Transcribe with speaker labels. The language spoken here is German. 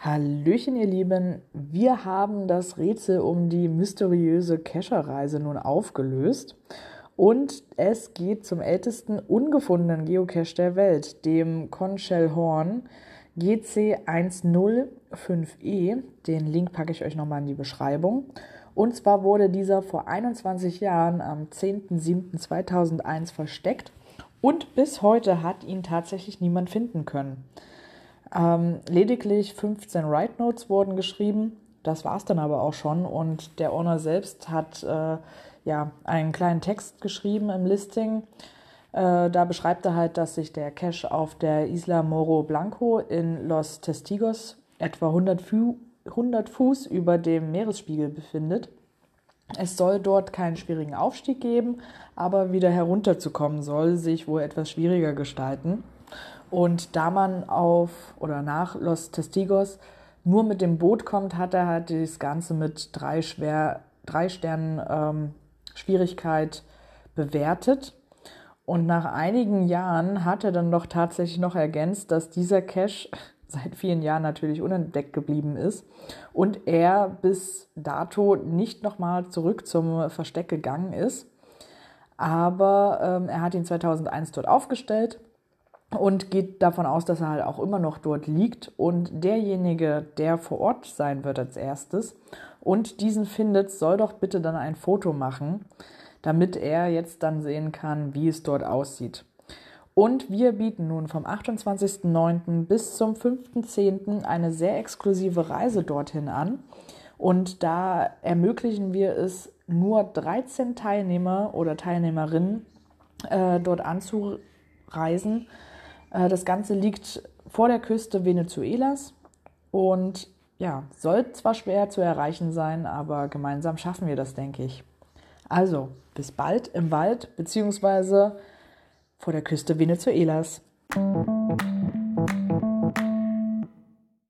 Speaker 1: Hallöchen, ihr Lieben. Wir haben das Rätsel um die mysteriöse Kescherreise nun aufgelöst. Und es geht zum ältesten ungefundenen Geocache der Welt, dem Conchel Horn GC105E. Den Link packe ich euch nochmal in die Beschreibung. Und zwar wurde dieser vor 21 Jahren am 10.07.2001 versteckt und bis heute hat ihn tatsächlich niemand finden können. Ähm, lediglich 15 Write Notes wurden geschrieben. Das war es dann aber auch schon. Und der Owner selbst hat äh, ja, einen kleinen Text geschrieben im Listing. Äh, da beschreibt er halt, dass sich der Cache auf der Isla Moro Blanco in Los Testigos etwa 100, Fu 100 Fuß über dem Meeresspiegel befindet. Es soll dort keinen schwierigen Aufstieg geben, aber wieder herunterzukommen soll sich wohl etwas schwieriger gestalten. Und da man auf oder nach Los Testigos nur mit dem Boot kommt, hat er halt das Ganze mit drei, schwer, drei Sternen ähm, Schwierigkeit bewertet. Und nach einigen Jahren hat er dann doch tatsächlich noch ergänzt, dass dieser Cache seit vielen Jahren natürlich unentdeckt geblieben ist und er bis dato nicht nochmal zurück zum Versteck gegangen ist. Aber ähm, er hat ihn 2001 dort aufgestellt und geht davon aus, dass er halt auch immer noch dort liegt und derjenige, der vor Ort sein wird als erstes und diesen findet, soll doch bitte dann ein Foto machen, damit er jetzt dann sehen kann, wie es dort aussieht. Und wir bieten nun vom 28.09. bis zum 5.10. eine sehr exklusive Reise dorthin an. Und da ermöglichen wir es nur 13 Teilnehmer oder Teilnehmerinnen äh, dort anzureisen. Äh, das Ganze liegt vor der Küste Venezuelas und ja, soll zwar schwer zu erreichen sein, aber gemeinsam schaffen wir das, denke ich. Also, bis bald im Wald beziehungsweise vor der Küste Venezuelas.